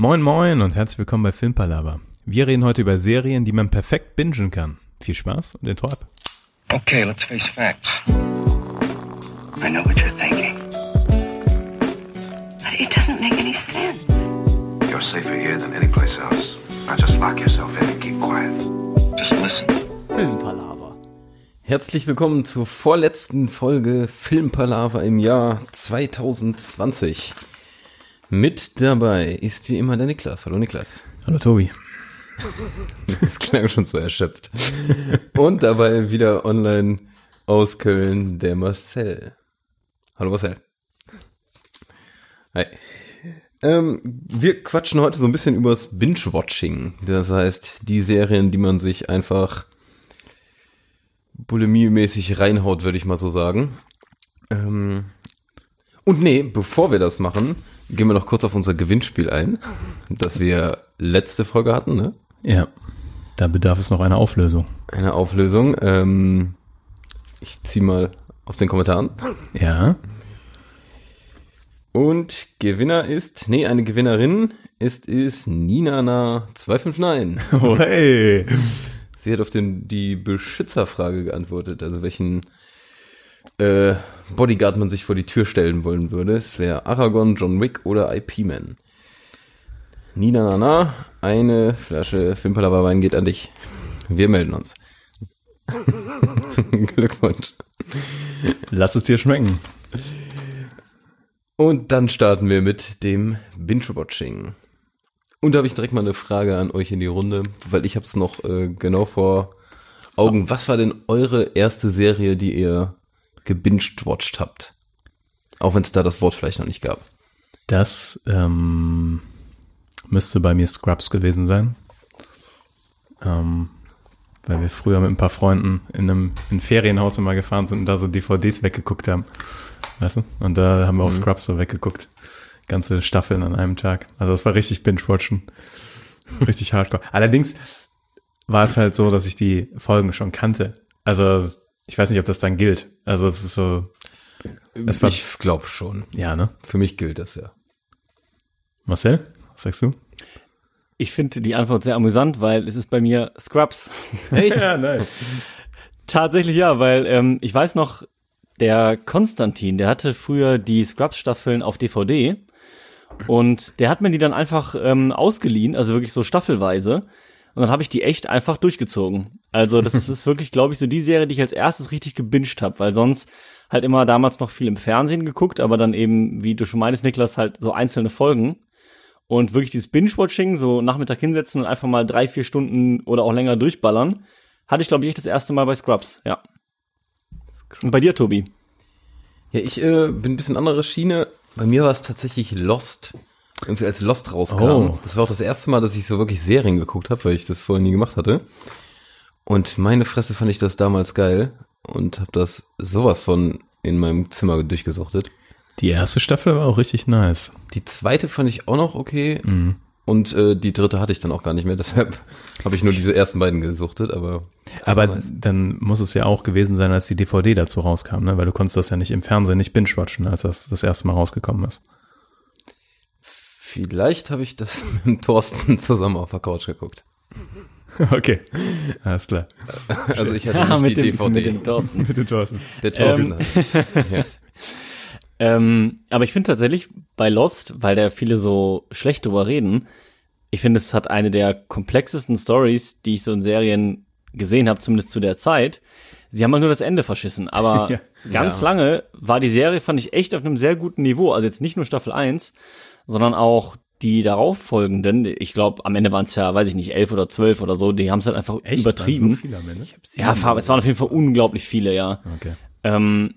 Moin moin und herzlich willkommen bei Filmpalava. Wir reden heute über Serien, die man perfekt bingen kann. Viel Spaß und Intro ab. Okay, let's face facts. I know what you're thinking. But it doesn't make any sense. You're safer here than any place else. Now just lock yourself in and keep quiet. Just listen. Filmpalaver. Herzlich willkommen zur vorletzten Folge Filmpalaver im Jahr 2020. Mit dabei ist wie immer der Niklas. Hallo Niklas. Hallo Tobi. Das klang schon so erschöpft. Und dabei wieder online aus Köln der Marcel. Hallo Marcel. Hi. Ähm, wir quatschen heute so ein bisschen übers Binge-Watching. Das heißt, die Serien, die man sich einfach bulimie-mäßig reinhaut, würde ich mal so sagen. Ähm, und nee, bevor wir das machen, gehen wir noch kurz auf unser Gewinnspiel ein, das wir letzte Folge hatten, ne? Ja, da bedarf es noch einer Auflösung. Eine Auflösung. Ähm, ich zieh mal aus den Kommentaren. Ja, Und Gewinner ist, nee, eine Gewinnerin ist, ist Ninana259. oh, hey. Sie hat auf den, die Beschützerfrage geantwortet, also welchen äh, Bodyguard man sich vor die Tür stellen wollen würde. Es wäre Aragorn, John Wick oder IP-Man. Nina Nana, eine Flasche Fimpalava Wein geht an dich. Wir melden uns. Glückwunsch. Lass es dir schmecken. Und dann starten wir mit dem Binge-Watching. Und da habe ich direkt mal eine Frage an euch in die Runde, weil ich habe es noch äh, genau vor Augen. Was war denn eure erste Serie, die ihr gebinged-watched habt? Auch wenn es da das Wort vielleicht noch nicht gab. Das ähm, müsste bei mir Scrubs gewesen sein. Ähm, weil wir früher mit ein paar Freunden in einem in Ferienhaus immer gefahren sind und da so DVDs weggeguckt haben. Weißt du? Und da haben wir auch Scrubs so weggeguckt. Ganze Staffeln an einem Tag. Also das war richtig Binge-Watchen. Richtig hardcore. Allerdings war es halt so, dass ich die Folgen schon kannte. Also ich weiß nicht, ob das dann gilt. Also es ist so, Es war- ich glaube schon. ja, ne? Für mich gilt das ja. Marcel, was sagst du? Ich finde die Antwort sehr amüsant, weil es ist bei mir Scrubs. Hey, Ja, nice. Tatsächlich ja, weil ähm, ich weiß noch, der Konstantin, der hatte früher die Scrubs-Staffeln auf DVD und der hat mir die dann einfach ähm, ausgeliehen, also wirklich so staffelweise. Und dann habe ich die echt einfach durchgezogen. Also das ist wirklich, glaube ich, so die Serie, die ich als erstes richtig gebinged habe, weil sonst halt immer damals noch viel im Fernsehen geguckt, aber dann eben, wie du schon meinst, Niklas, halt so einzelne Folgen. Und wirklich dieses Binge-Watching, so Nachmittag hinsetzen und einfach mal drei, vier Stunden oder auch länger durchballern, hatte ich, glaube ich, echt das erste Mal bei Scrubs, ja. Und bei dir, Tobi? Ja, ich äh, bin ein bisschen andere Schiene. Bei mir war es tatsächlich Lost. Irgendwie als Lost rauskam. Oh. Das war auch das erste Mal, dass ich so wirklich Serien geguckt habe, weil ich das vorher nie gemacht hatte. Und meine Fresse fand ich das damals geil und habe das sowas von in meinem Zimmer durchgesuchtet. Die erste Staffel war auch richtig nice. Die zweite fand ich auch noch okay. Und äh, die dritte hatte ich dann auch gar nicht mehr. Deshalb habe ich nur diese ersten beiden gesuchtet. Aber Aber nice. dann muss es ja auch gewesen sein, als die DVD dazu rauskam, ne? Weil du konntest das ja nicht im Fernsehen nicht binge-watchen, als das das erste Mal rausgekommen ist. Vielleicht habe ich das mit dem Thorsten zusammen auf der Couch geguckt. Okay, alles klar. Also ich hatte nicht die DVD. mit dem Thorsten. Bitte, Thorsten. der Thorsten hat. ja. Ähm, aber ich finde tatsächlich bei Lost, weil da viele so schlecht drüber reden, ich finde, es hat eine der komplexesten Stories, die ich so in Serien gesehen habe, zumindest zu der Zeit. Sie haben halt nur das Ende verschissen, aber Ja. ganz Ja. lange war die Serie, fand ich, echt auf einem sehr guten Niveau. Also jetzt nicht nur Staffel 1, sondern auch die darauffolgenden. Ich glaube, am Ende waren es ja, weiß ich nicht, elf oder zwölf oder so. Die haben es halt einfach übertrieben. Waren so viele am Ende? ja, es waren auf jeden Fall unglaublich viele, ja. Okay. Ähm,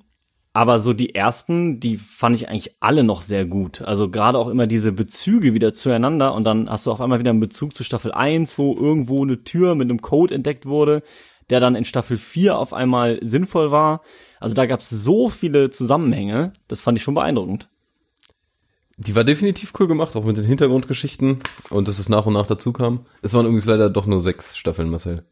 aber so die ersten, die fand ich eigentlich alle noch sehr gut. Also gerade auch immer diese Bezüge wieder zueinander und dann hast du auf einmal wieder einen Bezug zu Staffel 1, wo irgendwo eine Tür mit einem Code entdeckt wurde, der dann in Staffel 4 auf einmal sinnvoll war. Also da gab es so viele Zusammenhänge, das fand ich schon beeindruckend. Die war definitiv cool gemacht, auch mit den Hintergrundgeschichten und dass es nach und nach dazu kam. Es waren übrigens leider doch nur sechs Staffeln, Marcel.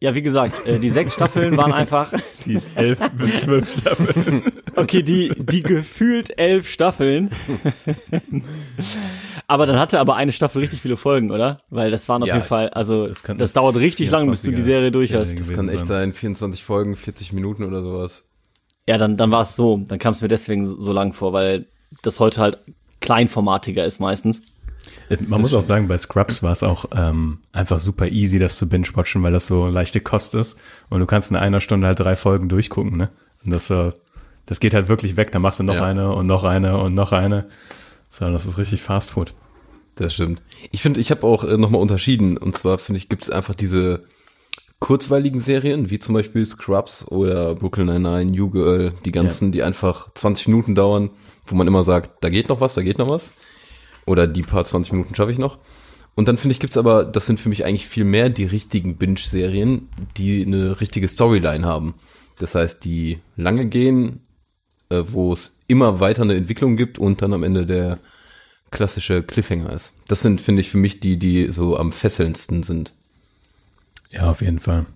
Ja, wie gesagt, äh, die sechs Staffeln waren einfach, Die elf bis zwölf Staffeln. okay, die, die gefühlt elf Staffeln. Aber dann hatte aber eine Staffel richtig viele Folgen, oder? Weil das waren auf Ja, jeden Fall, also das das, dauert richtig lang, bis du die 24er Serie durch Serie hast. Das kann echt sein. sein, 24 Folgen, 40 Minuten oder sowas. Ja, dann, dann war es so. Dann kam es mir deswegen so lang vor, weil das heute halt kleinformatiger ist meistens. Äh, Man muss auch sagen, bei Scrubs war es auch ähm, einfach super easy, das zu binge-watchen, weil das so leichte Kost ist. Und du kannst in einer Stunde halt drei Folgen durchgucken, ne? Und das, äh, das geht halt wirklich weg. Da machst du noch Ja. eine und noch eine und noch eine. So, das ist richtig Fast Food. Das stimmt. Ich finde, ich habe auch äh, nochmal unterschieden. Und zwar finde ich, gibt es einfach diese kurzweiligen Serien, wie zum Beispiel Scrubs oder Brooklyn Nine-Nine, New Girl, die ganzen, die einfach 20 Minuten dauern, wo man immer sagt, da geht noch was, da geht noch was. Oder die paar 20 Minuten schaffe ich noch. Und dann finde ich, gibt's aber, das sind für mich eigentlich viel mehr die richtigen Binge-Serien, die eine richtige Storyline haben. Das heißt, die lange gehen, äh, wo es immer weiter eine Entwicklung gibt und dann am Ende der klassische Cliffhanger ist. Das sind, finde ich, für mich die, die so am fesselndsten sind. Ja, auf jeden Fall.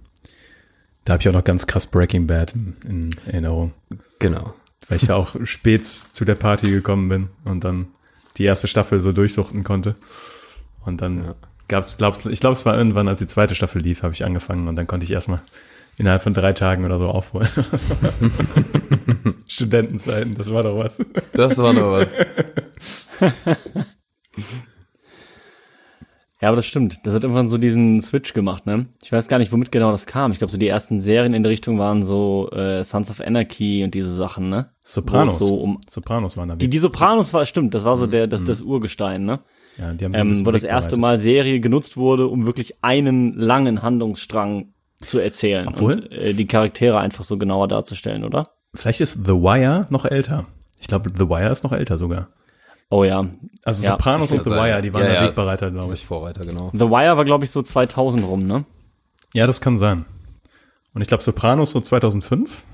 Da habe ich auch noch ganz krass Breaking Bad in, in Erinnerung. Genau. Weil ich ja auch spät zu der Party gekommen bin und dann die erste Staffel so durchsuchten konnte. Und dann gab's, glaub's, ich glaube, es war irgendwann, als die zweite Staffel lief, habe ich angefangen und dann konnte ich erstmal innerhalb von drei Tagen oder so aufholen. Studentenzeiten, das war doch was. Das war noch was. Ja, aber das stimmt. Das hat irgendwann so diesen Switch gemacht, ne? Ich weiß gar nicht, womit genau das kam. Ich glaube, so die ersten Serien in der Richtung waren so äh, Sons of Anarchy und diese Sachen, ne? Sopranos. So um, Sopranos waren da. die, die Sopranos war, stimmt, das war so der, das, das Urgestein, ne? ja, die haben so Ähm, wo das erste. Mal Serie genutzt wurde, um wirklich einen langen Handlungsstrang zu erzählen Obwohl- und äh, die Charaktere einfach so genauer darzustellen, oder? Vielleicht ist The Wire noch älter. Ich glaube, The Wire ist noch älter sogar. Oh ja. Also Ja, Sopranos und The Wire, die waren Ja, der ja. Wegbereiter, glaube ich. Vorreiter, genau. The Wire war, glaube ich, so 2000 rum, ne? Ja, das kann sein. Und ich glaube, Sopranos so 2005.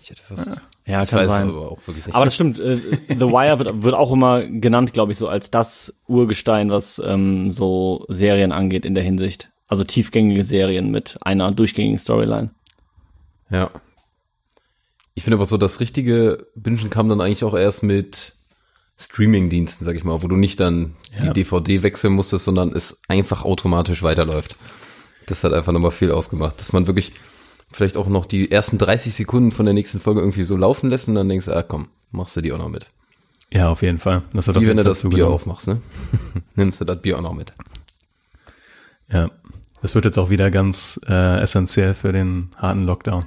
Ich hätte fast, Ja, ich kann weiß sein. aber auch wirklich nicht. Aber das stimmt, äh, The Wire wird, wird auch immer genannt, glaube ich, so als das Urgestein, was ähm, so Serien angeht in der Hinsicht. Also tiefgängige Serien mit einer durchgängigen Storyline. Ja. Ich finde aber so, das richtige Bingen kam dann eigentlich auch erst mit Streaming-Diensten, sag ich mal, wo du nicht dann Ja. die DVD wechseln musstest, sondern es einfach automatisch weiterläuft. Das hat einfach nochmal viel ausgemacht, dass man wirklich vielleicht auch noch die ersten 30 Sekunden von der nächsten Folge irgendwie so laufen lässt und dann denkst du, ah komm, machst du die auch noch mit. Ja, auf jeden Fall. Das hat Wie wenn du das Bier aufmachst, ne? Nimmst du das Bier auch noch mit. Ja, das wird jetzt auch wieder ganz äh, essentiell für den harten Lockdown.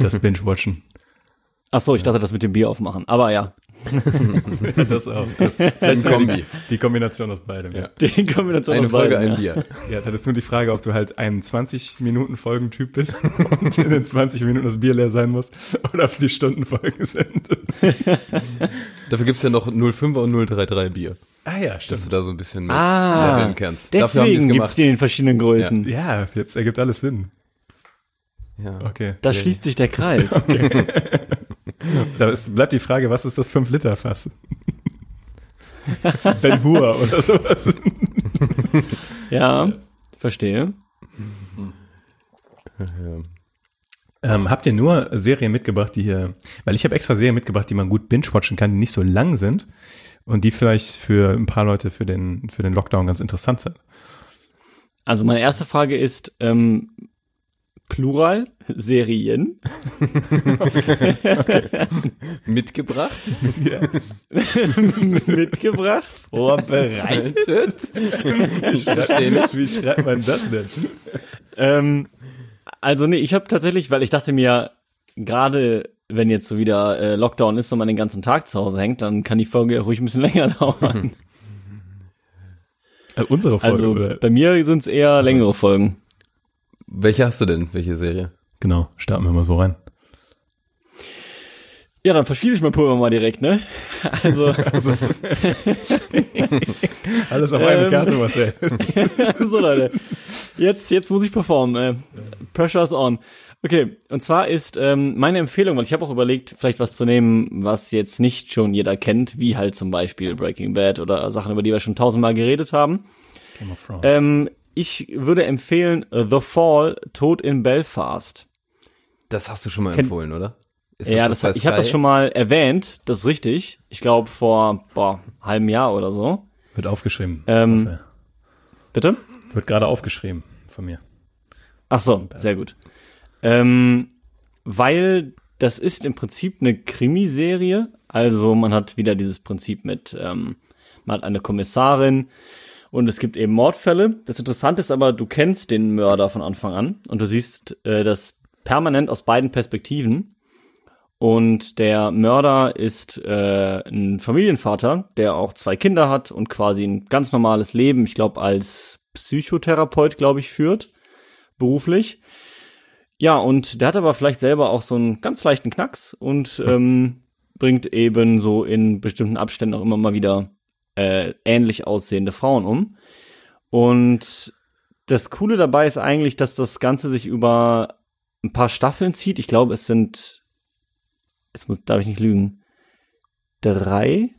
Das Binge-Watchen. Ach so, ich dachte, das mit dem Bier aufmachen. Aber ja, das auch. Das, vielleicht Kombi. Die, die Kombination aus beidem. Ja. die Kombination Eine aus Folge, beiden, ein ja. Bier. ja, das ist nur die Frage, ob du halt ein 20-Minuten-Folgentyp bist und in den 20 Minuten das Bier leer sein muss oder ob es die Stundenfolgen sind. Dafür gibt's ja noch 05er und 033 Bier, Ah ja, dass stimmt. du da so ein bisschen mit Ah, leveln kannst. Deswegen gibt's die in verschiedenen Größen. Ja, jetzt ergibt alles Sinn. Ja. Okay. Da schließt sich der Kreis. Da ist, bleibt die Frage, was ist das 5-Liter-Fass? Ben Hur oder sowas. ja, verstehe. Ähm, habt ihr nur Serien mitgebracht, die hier, weil ich habe extra Serien mitgebracht, die man gut binge-watchen kann, die nicht so lang sind und die vielleicht für ein paar Leute für den, für den Lockdown ganz interessant sind. Also meine erste Frage ist, ähm, Plural, Serien. Mitgebracht? mitgebracht, vorbereitet. Ich verstehe nicht. Wie schreibt man das denn? ähm, also nee, ich habe tatsächlich, weil ich dachte mir, gerade wenn jetzt so wieder äh, Lockdown ist und man den ganzen Tag zu Hause hängt, dann kann die Folge ja ruhig ein bisschen länger dauern. Äh, unsere Folge, Also oder? bei mir sind es eher längere Folgen. Welche hast du denn? Welche Serie? Genau, starten wir mal so rein. Ja, dann verschließe ich mein Pulver mal direkt, ne? Also, Alles auf eine Ähm. Karte, Marcel. so Leute, jetzt, jetzt muss ich performen. Äh, Pressure's on. Okay, und zwar ist ähm, meine Empfehlung, weil ich habe auch überlegt, vielleicht was zu nehmen, was jetzt nicht schon jeder kennt, wie halt zum Beispiel Breaking Bad oder Sachen, über die wir schon tausendmal geredet haben. Game of Thrones. Ähm, ich würde empfehlen äh, The Fall, Tod in Belfast. Das hast du schon mal Kennt- empfohlen, oder? Ist ja, das, bei ich habe das schon mal erwähnt, das ist richtig. Ich glaube vor boah, halbem Jahr oder so. Wird aufgeschrieben. Ähm. Bitte? Wird gerade aufgeschrieben von mir. Ach so, sehr gut. Ähm, weil das ist im Prinzip eine Krimiserie. Also man hat wieder dieses Prinzip mit, ähm, man hat eine Kommissarin und es gibt eben Mordfälle. Das Interessante ist aber, du kennst den Mörder von Anfang an und du siehst äh, das permanent aus beiden Perspektiven. Und der Mörder ist äh, ein Familienvater, der auch zwei Kinder hat und quasi ein ganz normales Leben, ich glaube, als Psychotherapeut, glaube ich, führt, beruflich. Ja, und der hat aber vielleicht selber auch so einen ganz leichten Knacks und ähm, bringt eben so in bestimmten Abständen auch immer mal wieder äh, ähnlich aussehende Frauen um. Und das Coole dabei ist eigentlich, dass das Ganze sich über ein paar Staffeln zieht. Ich glaube, es sind, es muss, darf ich nicht lügen, drei.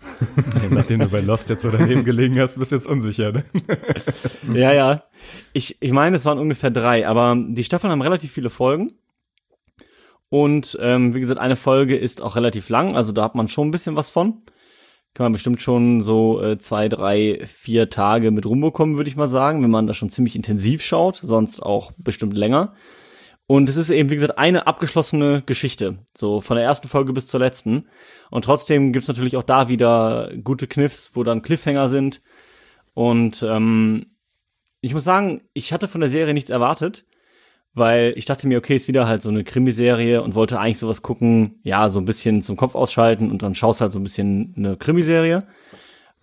Nachdem du bei Lost jetzt so daneben gelegen hast, bist du jetzt unsicher. Ne? Ja, ja. Ich, ich meine, es waren ungefähr drei, aber die Staffeln haben relativ viele Folgen. Und ähm, wie gesagt, eine Folge ist auch relativ lang, also da hat man schon ein bisschen was von. Kann man bestimmt schon so äh, zwei, drei, vier Tage mit rumbekommen, würde ich mal sagen, wenn man das schon ziemlich intensiv schaut, sonst auch bestimmt länger. Und es ist eben, wie gesagt, eine abgeschlossene Geschichte, so von der ersten Folge bis zur letzten. Und trotzdem gibt's natürlich auch da wieder gute Kniffs, wo dann Cliffhanger sind. Und ähm, ich muss sagen, ich hatte von der Serie nichts erwartet, weil ich dachte mir, okay, ist wieder halt so eine Krimiserie und wollte eigentlich sowas gucken, ja, so ein bisschen zum Kopf ausschalten und dann schaust halt so ein bisschen eine Krimiserie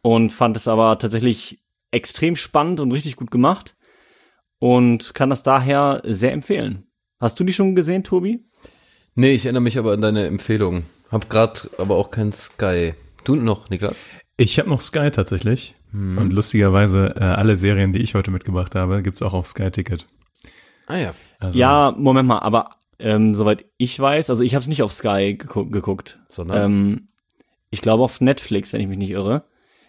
und fand es aber tatsächlich extrem spannend und richtig gut gemacht und kann das daher sehr empfehlen. Hast du die schon gesehen, Tobi? Nee, ich erinnere mich aber an deine Empfehlung. Hab grad aber auch kein Sky. Du noch, Niklas? Ich habe noch Sky tatsächlich. Und lustigerweise, äh, alle Serien, die ich heute mitgebracht habe, gibt's auch auf Sky Ticket. Ah ja. Also, Ja, Moment mal, aber ähm, soweit ich weiß, also ich habe es nicht auf Sky gegu geguckt, Sondern? ähm, ich glaube auf Netflix, wenn ich mich nicht irre.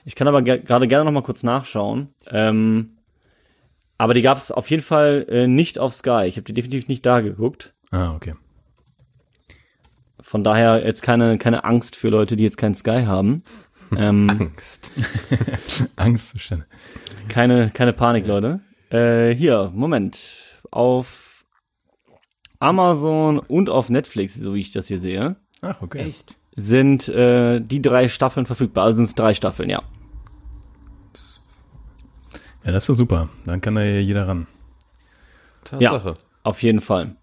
Ich kann aber ge gerade gerne noch mal kurz nachschauen. Ähm, aber die gab es auf jeden Fall äh, nicht auf Sky. Ich habe die definitiv nicht da geguckt. Ah, okay. Von daher jetzt keine keine Angst für Leute, die jetzt keinen Sky haben. ähm, Angst. Angstzustände. keine keine Panik, Leute. Äh, hier, Moment. Auf Amazon und auf Netflix, so wie ich das hier sehe. Ach, okay. Echt? sind äh, die drei Staffeln verfügbar. Also sind es drei Staffeln, ja. Ja, das ist doch super. Dann kann da ja jeder ran. Tatsache. Auf jeden Fall.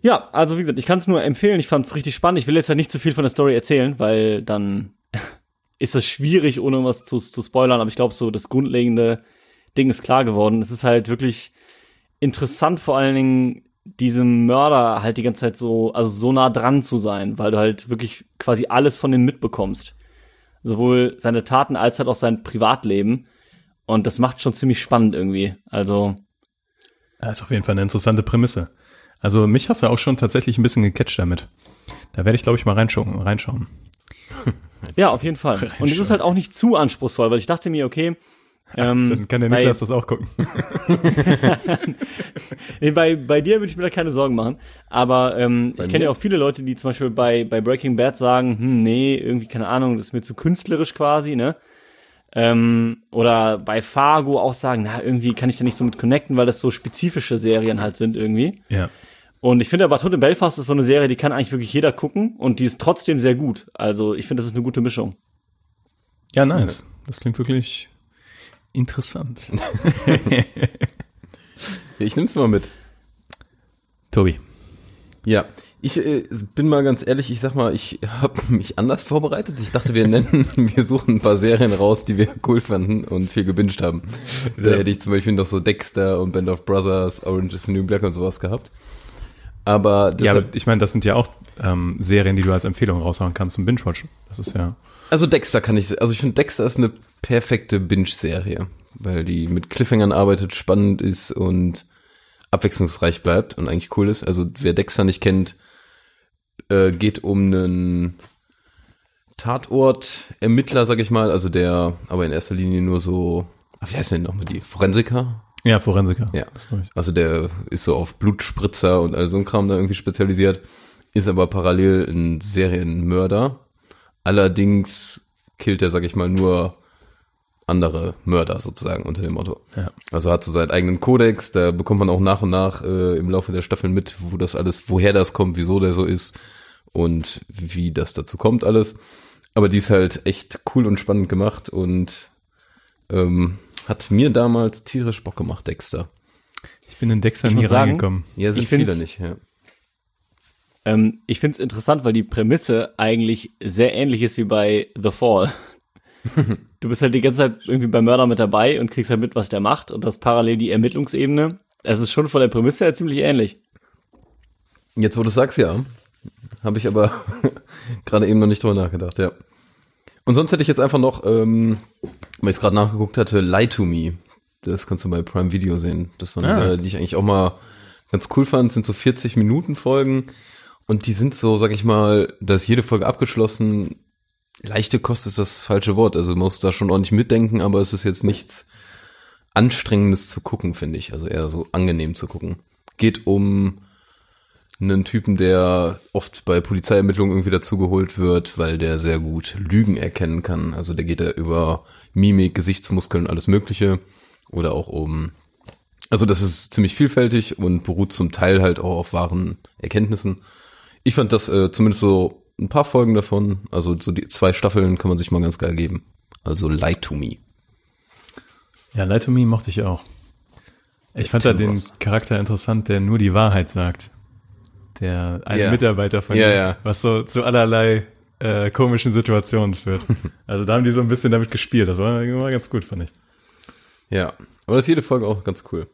Ja, also wie gesagt, ich kann es nur empfehlen. Ich fand es richtig spannend. Ich will jetzt ja nicht zu viel von der Story erzählen, weil dann ist es schwierig, ohne was zu, zu spoilern. Aber ich glaube, so das grundlegende Ding ist klar geworden. Es ist halt wirklich interessant, vor allen Dingen diesem Mörder halt die ganze Zeit so, also so nah dran zu sein, weil du halt wirklich quasi alles von ihm mitbekommst. Sowohl seine Taten als halt auch sein Privatleben. Und das macht schon ziemlich spannend irgendwie. Also, Das ist auf jeden Fall eine interessante Prämisse. Also mich hast du auch schon tatsächlich ein bisschen gecatcht damit. Da werde ich, glaube ich, mal reinschauen. reinschauen. Ja, auf jeden Fall. Und es ist halt auch nicht zu anspruchsvoll, weil ich dachte mir, okay, ähm, Dann kann der bei- Niklas das auch gucken. nee, bei, bei dir würde ich mir da keine Sorgen machen. Aber ähm, ich kenne ja auch viele Leute, die zum Beispiel bei, bei Breaking Bad sagen, hm, nee, irgendwie, keine Ahnung, das ist mir zu künstlerisch quasi, ne? Ähm, oder bei Fargo auch sagen, na, irgendwie kann ich da nicht so mit connecten, weil das so spezifische Serien halt sind irgendwie. Ja. Und ich finde aber Tod in Belfast ist so eine Serie, die kann eigentlich wirklich jeder gucken und die ist trotzdem sehr gut. Also ich finde, das ist eine gute Mischung. Ja, nice. Das klingt wirklich interessant. Ich nehm's mal mit. Tobi. Ja, ich äh, bin mal ganz ehrlich, ich sag mal, ich habe mich anders vorbereitet. Ich dachte, wir nennen, wir suchen ein paar Serien raus, die wir cool fanden und viel gebinged haben. Da Ja. hätte ich zum Beispiel noch so Dexter und Band of Brothers, Orange is the New Black und sowas gehabt. Aber Ja, deshalb, aber ich meine, das sind ja auch ähm, Serien, die du als Empfehlung raushauen kannst zum Binge-Watchen. Das ist ja. Also Dexter kann ich, also ich finde Dexter ist eine perfekte Binge-Serie, weil die mit Cliffhangern arbeitet, spannend ist und abwechslungsreich bleibt und eigentlich cool ist. Also wer Dexter nicht kennt, äh, geht um einen Tatort-Ermittler, sag ich mal, also der aber in erster Linie nur so, ach, wie heißt denn nochmal die? Forensiker? Ja, Forensiker. Ja. Also der ist so auf Blutspritzer und all so ein Kram da irgendwie spezialisiert. ist aber parallel ein Serienmörder. Allerdings killt er, sag ich mal, nur andere Mörder sozusagen unter dem Motto. Ja. Also hat so seinen eigenen Kodex, da bekommt man auch nach und nach äh, im Laufe der Staffeln mit, wo das alles, woher das kommt, wieso der so ist und wie das dazu kommt alles. Aber die ist halt echt cool und spannend gemacht und ähm, hat mir damals tierisch Bock gemacht, Dexter. Ich bin in Dexter Ich nie sagen, reingekommen. Ja, sind viele nicht, ja. Ähm, ich find's interessant, weil die Prämisse eigentlich sehr ähnlich ist wie bei The Fall. du bist halt die ganze Zeit irgendwie beim Mörder mit dabei und kriegst halt mit, was der macht und das parallel die Ermittlungsebene. Es ist schon von der Prämisse her ziemlich ähnlich. Jetzt, wo du sagst, ja. Habe ich aber gerade eben noch nicht drüber nachgedacht, ja. Und sonst hätte ich jetzt einfach noch, ähm, weil ich es gerade nachgeguckt hatte, Lie to Me. Das kannst du bei Prime Video sehen. Das war eine Ah. Serie, die ich eigentlich auch mal ganz cool fand. Das sind so 40 Minuten Folgen. Und die sind so, sag ich mal, da ist jede Folge abgeschlossen. Leichte Kost ist das falsche Wort. Also man muss da schon ordentlich mitdenken, aber es ist jetzt nichts Anstrengendes zu gucken, finde ich. Also eher so angenehm zu gucken. Geht um einen Typen, der oft bei Polizeiermittlungen irgendwie dazugeholt wird, weil der sehr gut Lügen erkennen kann. Also der geht da über Mimik, Gesichtsmuskeln, alles Mögliche. Oder auch um, also das ist ziemlich vielfältig und beruht zum Teil halt auch auf wahren Erkenntnissen. Ich fand das äh, zumindest so ein paar Folgen davon, also so die zwei Staffeln kann man sich mal ganz geil geben. Also Lie to Me. Ja, Lie to Me mochte ich auch. Ich fand da Tim den Ross. Charakter interessant, der nur die Wahrheit sagt. Der eine Ja. Mitarbeiter von Ja, ihm, ja. was so zu allerlei äh, komischen Situationen führt. also da haben die so ein bisschen damit gespielt. Das war, war ganz gut, fand ich. Ja, aber das ist jede Folge auch ganz cool.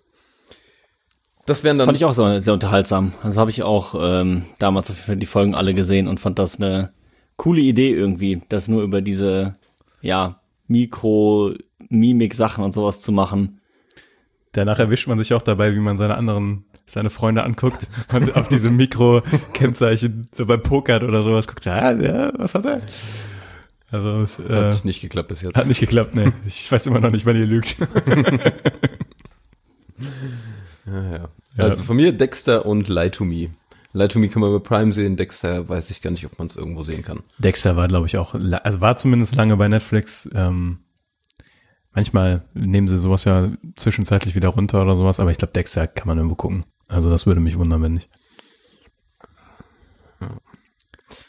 Das wären dann Fand ich auch so sehr unterhaltsam. Also habe ich auch ähm, damals auf jeden Fall die Folgen alle gesehen und fand das eine coole Idee irgendwie, das nur über diese, ja, Mikro-Mimik-Sachen und sowas zu machen. Danach erwischt man sich auch dabei, wie man seine anderen, seine Freunde anguckt und auf diese Mikro-Kennzeichen so beim Pokern oder sowas guckt. Ja, ja, was hat er? Also, äh, hat nicht geklappt bis jetzt. hat nicht geklappt, ne. Ich weiß immer noch nicht, wann ihr lügt. Ja, ja. Also von mir Dexter und Lie to Me. Lie to Me kann man bei Prime sehen, Dexter weiß ich gar nicht, ob man es irgendwo sehen kann. Dexter war, glaube ich, auch, also war zumindest lange bei Netflix. Ähm, manchmal nehmen sie sowas ja zwischenzeitlich wieder runter oder sowas, aber ich glaube, Dexter kann man irgendwo gucken. Also das würde mich wundern, wenn nicht.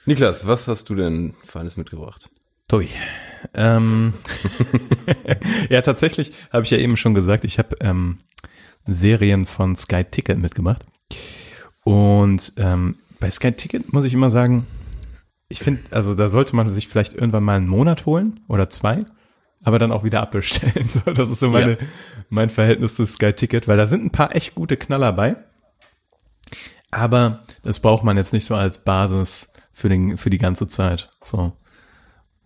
Niklas, was hast du denn Feines mitgebracht? Toi. Ähm, ja, tatsächlich habe ich ja eben schon gesagt, ich habe ähm, Serien von Sky Ticket mitgebracht. Und ähm, bei Sky Ticket muss ich immer sagen, ich finde, also da sollte man sich vielleicht irgendwann mal einen Monat holen oder zwei, aber dann auch wieder abbestellen. So, das ist so meine, Ja. mein Verhältnis zu Sky Ticket, weil da sind ein paar echt gute Knaller bei. Aber das braucht man jetzt nicht so als Basis für, den, für die ganze Zeit. So.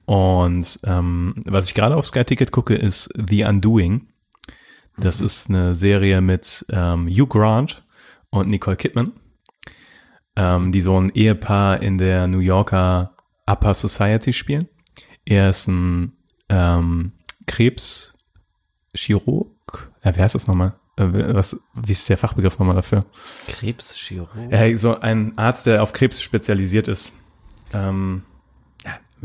Und ähm, was ich gerade auf Sky Ticket gucke, ist The Undoing. Das ist eine Serie mit ähm, Hugh Grant und Nicole Kidman, ähm, die so ein Ehepaar in der New Yorker Upper Society spielen. Er ist ein ähm, Krebschirurg. Ja, wie heißt das nochmal? Äh, was, wie ist der Fachbegriff nochmal dafür? Krebschirurg? Ja, so ein Arzt, der auf Krebs spezialisiert ist. Ähm,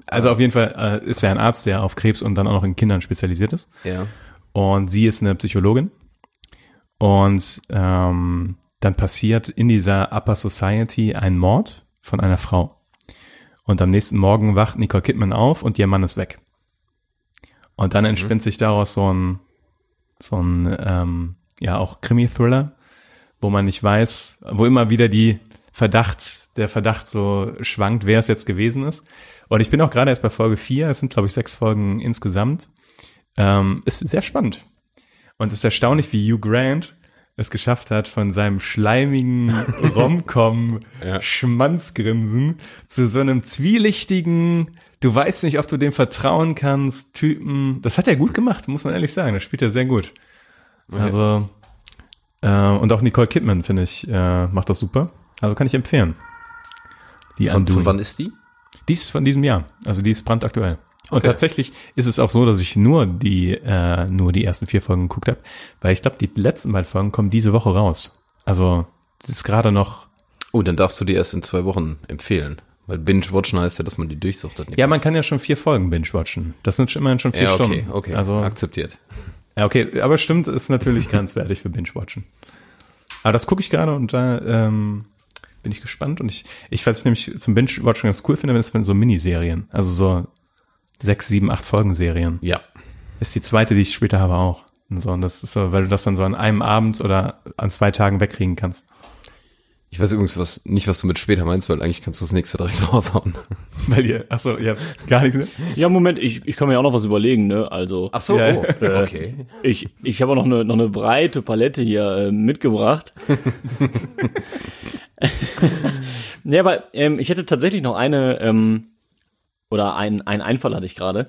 also auf jeden Fall äh, ist er ein Arzt, der auf Krebs und dann auch noch in Kindern spezialisiert ist. Ja. Und sie ist eine Psychologin. Und ähm, dann passiert in dieser Upper Society ein Mord von einer Frau. Und am nächsten Morgen wacht Nicole Kidman auf und ihr Mann ist weg. Und dann entspinnt sich daraus so ein, so ein, ähm, ja, auch Krimi-Thriller, wo man nicht weiß, wo immer wieder die Verdacht, der Verdacht so schwankt, wer es jetzt gewesen ist. Und ich bin auch gerade erst bei Folge 4, es sind glaube ich sechs Folgen insgesamt. Ähm, ist sehr spannend. Und es ist erstaunlich, wie Hugh Grant es geschafft hat, von seinem schleimigen Romcom Ja. Zu so einem zwielichtigen, du weißt nicht, ob du dem vertrauen kannst, Typen. Das hat er gut gemacht, muss man ehrlich sagen. Das spielt er sehr gut. Also, äh, und auch Nicole Kidman, finde ich, äh, macht das super. Also kann ich empfehlen. Die Von, von wann ist die? Die ist von diesem Jahr. Also die ist brandaktuell. Und Okay. tatsächlich ist es auch so, dass ich nur die, äh, nur die ersten vier Folgen geguckt habe, weil ich glaube, die letzten beiden Folgen kommen diese Woche raus. Also es ist gerade noch Oh, dann darfst du die erst in zwei Wochen empfehlen. Weil Binge-Watchen heißt ja, dass man die durchsuchtet. Ja, man kann ja schon vier Folgen binge-watchen. Das sind schon- immerhin schon vier ja, okay, Stunden. okay, Also, akzeptiert. ja, okay, aber stimmt, ist natürlich grenzwertig für binge-watchen. Aber das gucke ich gerade und da ähm, bin ich gespannt. Und ich, ich ich nämlich zum binge-watchen ganz cool finde, wenn es wenn so Miniserien, also so sechs, sieben, acht Folgen Serien. Ja. Ist die zweite, die ich später habe auch. Und so, und das ist so, weil du das dann so an einem Abend oder an zwei Tagen wegkriegen kannst. Ich weiß übrigens was, nicht, was du mit später meinst, weil eigentlich kannst du das nächste direkt raushauen. Weil ihr, ach so, ihr habt gar nichts mehr. Ja, Moment, ich, ich kann mir auch noch was überlegen, ne? Also Ach so, Ja, oh, äh, okay. ich, ich habe auch noch eine, noch eine breite Palette hier äh, mitgebracht. ja, aber ähm, ich hätte tatsächlich noch eine, ähm, oder ein, ein Einfall hatte ich gerade.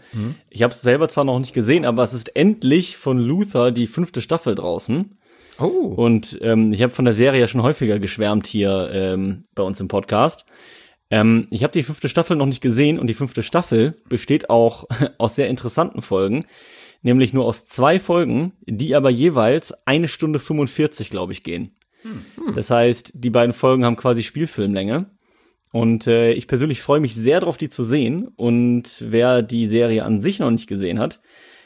Ich habe es selber zwar noch nicht gesehen, aber es ist endlich von Luther die fünfte Staffel draußen. Oh, Und ähm, ich habe von der Serie ja schon häufiger geschwärmt hier ähm, bei uns im Podcast. Ähm, ich habe die fünfte Staffel noch nicht gesehen und die fünfte Staffel besteht auch aus sehr interessanten Folgen, nämlich nur aus zwei Folgen, die aber jeweils eine Stunde 45, glaube ich, gehen. Das heißt, die beiden Folgen haben quasi Spielfilmlänge. Und äh, ich persönlich freue mich sehr darauf, die zu sehen. Und wer die Serie an sich noch nicht gesehen hat,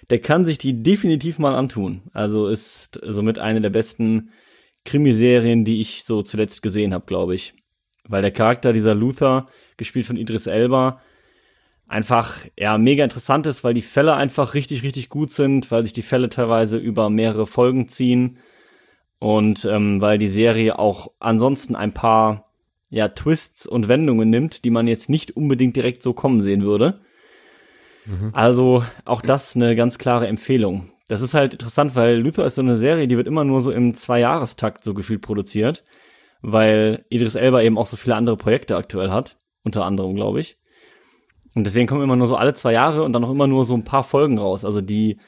der kann sich die definitiv mal antun. Also ist somit eine der besten Krimiserien, die ich so zuletzt gesehen habe, glaube ich. Weil der Charakter dieser Luther, gespielt von Idris Elba, einfach ja mega interessant ist, weil die Fälle einfach richtig, richtig gut sind, weil sich die Fälle teilweise über mehrere Folgen ziehen und ähm, weil die Serie auch ansonsten ein paar ja Twists und Wendungen nimmt, die man jetzt nicht unbedingt direkt so kommen sehen würde. Also auch das eine ganz klare Empfehlung. Das ist halt interessant, weil Luther ist so eine Serie, die wird immer nur so im Zweijahrestakt so gefühlt produziert, weil Idris Elba eben auch so viele andere Projekte aktuell hat, unter anderem, glaube ich. Und deswegen kommen immer nur so alle zwei Jahre und dann auch immer nur so ein paar Folgen raus. Also die,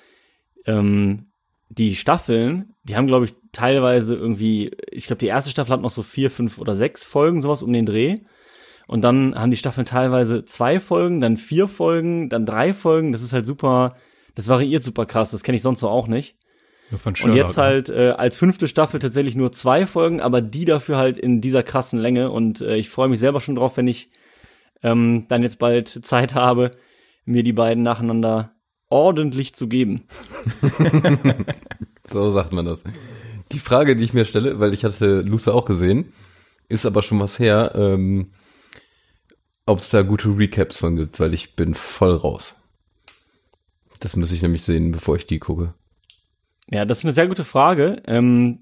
ähm, die Staffeln, die haben, glaube ich, teilweise irgendwie, ich glaube, die erste Staffel hat noch so vier, fünf oder sechs Folgen, sowas um den Dreh. Und dann haben die Staffeln teilweise zwei Folgen, dann vier Folgen, dann drei Folgen. Das ist halt super, das variiert super krass. Das kenne ich sonst so auch nicht. Nur von Und Sherlock. jetzt halt äh, als fünfte Staffel tatsächlich nur zwei Folgen, aber die dafür halt in dieser krassen Länge. Und äh, ich freue mich selber schon drauf, wenn ich ähm, dann jetzt bald Zeit habe, mir die beiden nacheinander ordentlich zu geben. so sagt man das. Die Frage, die ich mir stelle, weil ich hatte Luce auch gesehen, ist aber schon was her, ähm, ob es da gute Recaps von gibt, weil ich bin voll raus. Das muss ich nämlich sehen, bevor ich die gucke. Ja, das ist eine sehr gute Frage. Ähm,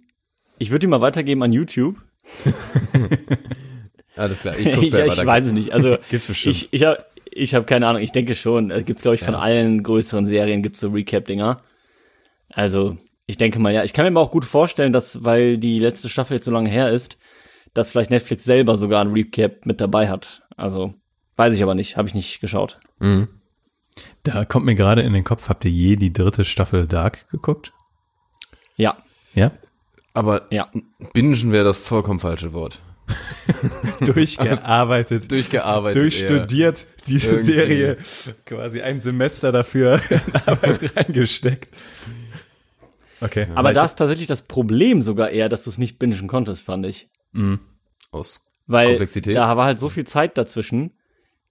ich würde die mal weitergeben an YouTube. Alles klar, ich Ich, ich, selber. danke. weiß es nicht. Also ich, ich habe ich hab keine Ahnung. Ich denke schon. Äh, Gibt's glaube ich von allen größeren Serien gibt's so Recap-Dinger. Also ich denke mal ja. Ich kann mir aber auch gut vorstellen, dass weil die letzte Staffel jetzt so lange her ist, dass vielleicht Netflix selber sogar ein Recap mit dabei hat. Also weiß ich aber nicht. Habe ich nicht geschaut. Mhm. Da kommt mir gerade in den Kopf, habt ihr je die dritte Staffel Dark geguckt? Ja, Ja? Aber ja. bingen wäre das vollkommen falsche Wort. Durchgearbeitet, Durchgearbeitet. durchstudiert, diese Irgendwie. Serie. Quasi ein Semester dafür Arbeit reingesteckt. Okay. Aber da ist tatsächlich das Problem sogar eher, dass du es nicht bingen konntest, fand ich. eher. Aus Weil Komplexität. da war halt so viel Zeit dazwischen,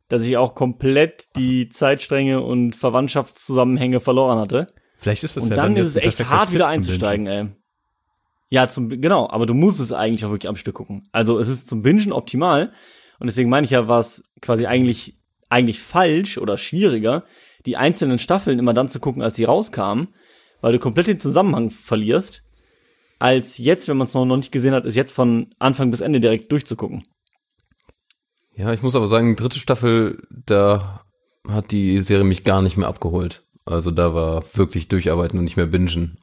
dass ich auch komplett die Zeitstränge und Verwandtschaftszusammenhänge verloren hatte. Vielleicht ist das Und ja dann jetzt ist es echt hart, Tipp wieder einzusteigen, ey. Ja, zum, genau, aber du musst es eigentlich auch wirklich am Stück gucken. Also es ist zum Bingen optimal. Und deswegen meine ich ja, war es quasi eigentlich, eigentlich falsch oder schwieriger, die einzelnen Staffeln immer dann zu gucken, als sie rauskamen, weil du komplett den Zusammenhang verlierst, als jetzt, wenn man es noch nicht gesehen hat, ist jetzt von Anfang bis Ende direkt durchzugucken. Ja, ich muss aber sagen, dritte Staffel, da hat die Serie mich gar nicht mehr abgeholt. Also da war wirklich durcharbeiten und nicht mehr bingen.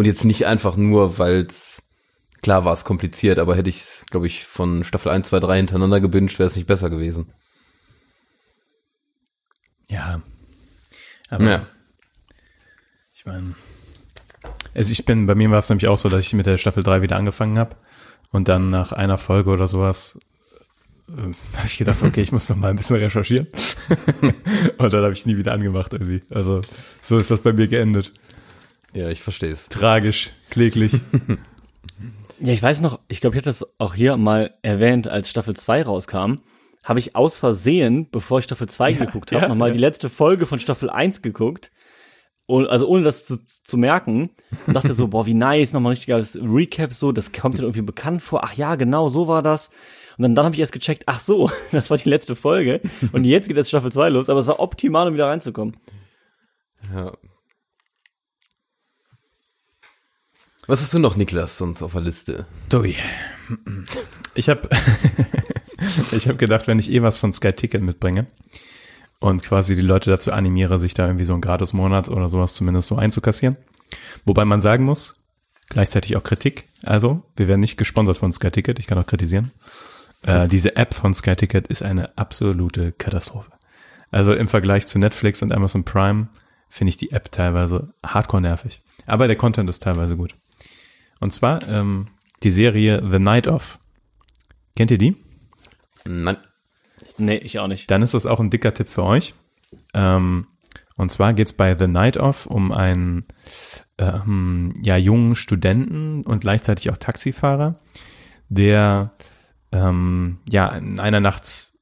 Und jetzt nicht einfach nur, weil's klar war es kompliziert, aber hätte ich glaube ich, von Staffel 1, 2, 3 hintereinander gebinged, wäre es nicht besser gewesen. Ja. Aber Ja. ich meine, also ich bin, bei mir war es nämlich auch so, dass ich mit der Staffel 3 wieder angefangen habe und dann nach einer Folge oder sowas äh, habe ich gedacht, okay, ich muss noch mal ein bisschen recherchieren. und dann habe ich nie wieder angemacht irgendwie. Also so ist das bei mir geendet. Ja, ich verstehe es. Tragisch, kläglich. Ja, ich weiß noch, ich glaube, ich hatte das auch hier mal erwähnt, als Staffel 2 rauskam, habe ich aus Versehen, bevor ich Staffel 2 geguckt habe, ja, nochmal ja. die letzte Folge von Staffel 1 geguckt. Und, also ohne das zu, zu merken. Und dachte so, boah, wie nice, nochmal ein richtig geiles Recap, so, das kommt dir irgendwie bekannt vor. Ach ja, genau, so war das. Und dann, dann habe ich erst gecheckt, ach so, das war die letzte Folge. Und jetzt geht jetzt Staffel 2 los, aber es war optimal, um wieder reinzukommen. Ja. Was hast du noch, Niklas, sonst auf der Liste? Tobi. Ich habe ich hab gedacht, wenn ich eh was von Sky Ticket mitbringe und quasi die Leute dazu animiere, sich da irgendwie so einen Gratis-Monat oder sowas zumindest so einzukassieren. Wobei man sagen muss, gleichzeitig auch Kritik. Also, wir werden nicht gesponsert von Sky Ticket, ich kann auch kritisieren. Äh, diese App von Sky Ticket ist eine absolute Katastrophe. Also im Vergleich zu Netflix und Amazon Prime finde ich die App teilweise hardcore nervig. Aber der Content ist teilweise gut. Und zwar ähm, die Serie The Night Of. Kennt ihr die? Nein. Nee, ich auch nicht. Dann ist das auch ein dicker Tipp für euch. Ähm, und zwar geht's bei The Night Of um einen ähm, ja, jungen Studenten und gleichzeitig auch Taxifahrer, der ähm, ja in einer Nacht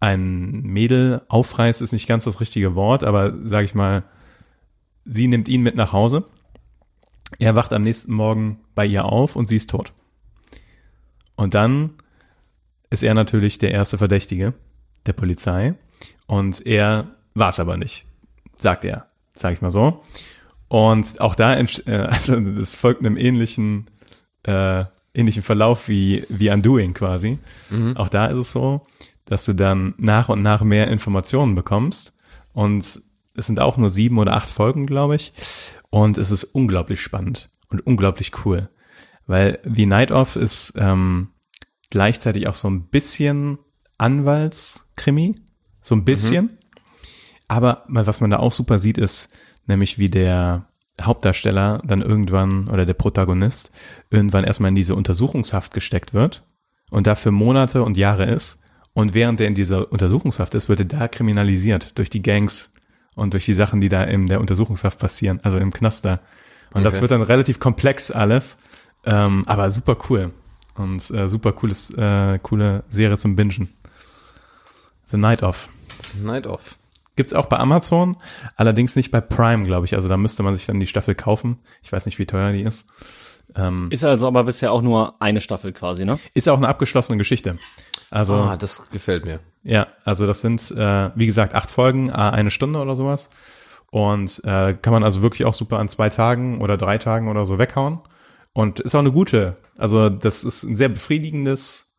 ein Mädel aufreißt, ist nicht ganz das richtige Wort, aber sage ich mal, sie nimmt ihn mit nach Hause. Er wacht am nächsten Morgen bei ihr auf und sie ist tot. Und dann ist er natürlich der erste Verdächtige der Polizei und er war es aber nicht, sagt er, sage ich mal so. Und auch da, äh, also das folgt einem ähnlichen, äh, ähnlichen Verlauf wie, wie Undoing quasi. Auch da ist es so, dass du dann nach und nach mehr Informationen bekommst und es sind auch nur sieben oder acht Folgen, glaube ich. Und es ist unglaublich spannend und unglaublich cool. Weil The Night Of ist ähm, gleichzeitig auch so ein bisschen Anwaltskrimi. So ein bisschen. Aber mal, was man da auch super sieht, ist nämlich, wie der Hauptdarsteller dann irgendwann oder der Protagonist irgendwann erstmal in diese Untersuchungshaft gesteckt wird und dafür Monate und Jahre ist. Und während er in dieser Untersuchungshaft ist, wird er da kriminalisiert durch die Gangs und durch die Sachen, die da in der Untersuchungshaft passieren, also im Knaster. Und das Okay. wird dann relativ komplex alles, ähm, aber super cool. Und äh, super cooles, äh, coole Serie zum Bingen. The Night Of. Night Off. Gibt's auch bei Amazon, allerdings nicht bei Prime, glaube ich. Also da müsste man sich dann die Staffel kaufen. Ich weiß nicht, wie teuer die ist. Ähm, Ist also aber bisher auch nur eine Staffel quasi, ne? ist auch eine abgeschlossene Geschichte. Also Ah, das gefällt mir. Ja, also das sind, äh, wie gesagt, acht Folgen, äh, eine Stunde oder sowas. Und äh, kann man also wirklich auch super an zwei Tagen oder drei Tagen oder so weghauen. Und ist auch eine gute, also das ist ein sehr befriedigendes,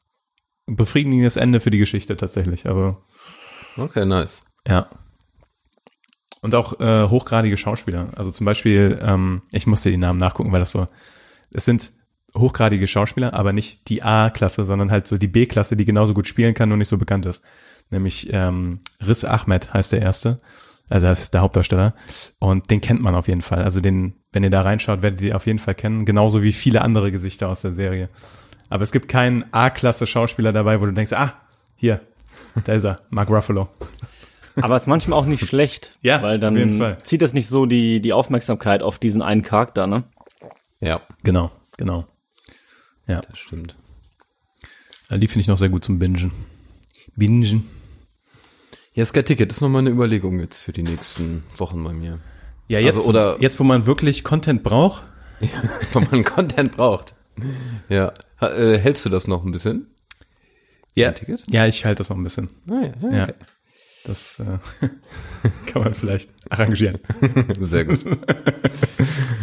befriedigendes Ende für die Geschichte tatsächlich. Also Okay, nice. Ja. Und auch äh, hochgradige Schauspieler. Also zum Beispiel, ähm, ich musste die Namen nachgucken, weil das so, es sind hochgradige Schauspieler, aber nicht die A-Klasse, sondern halt so die B-Klasse, die genauso gut spielen kann und nicht so bekannt ist. Nämlich ähm, Riz Ahmed heißt der erste. Also das ist der Hauptdarsteller. Und den kennt man auf jeden Fall. Also den, wenn ihr da reinschaut, werdet ihr auf jeden Fall kennen. Genauso wie viele andere Gesichter aus der Serie. Aber es gibt keinen A-Klasse-Schauspieler dabei, wo du denkst, ah, hier, da ist er, Mark Ruffalo. Aber es ist manchmal auch nicht schlecht, Ja, weil dann auf jeden Fall. zieht das nicht so die, die Aufmerksamkeit auf diesen einen Charakter, ne? Ja, Genau, genau. Ja, das stimmt. die finde ich noch sehr gut zum Bingen. Bingen. Ja, Sky Ticket ist nochmal eine Überlegung jetzt für die nächsten Wochen bei mir. Ja, jetzt, Also, oder- jetzt, wo man wirklich Content braucht. Wenn man Content braucht. Ja. Äh, hältst du das noch ein bisschen? Ja, Ticket? ja ich halte das noch ein bisschen. Ah, ja, Ja, das äh, kann man vielleicht arrangieren. Sehr gut.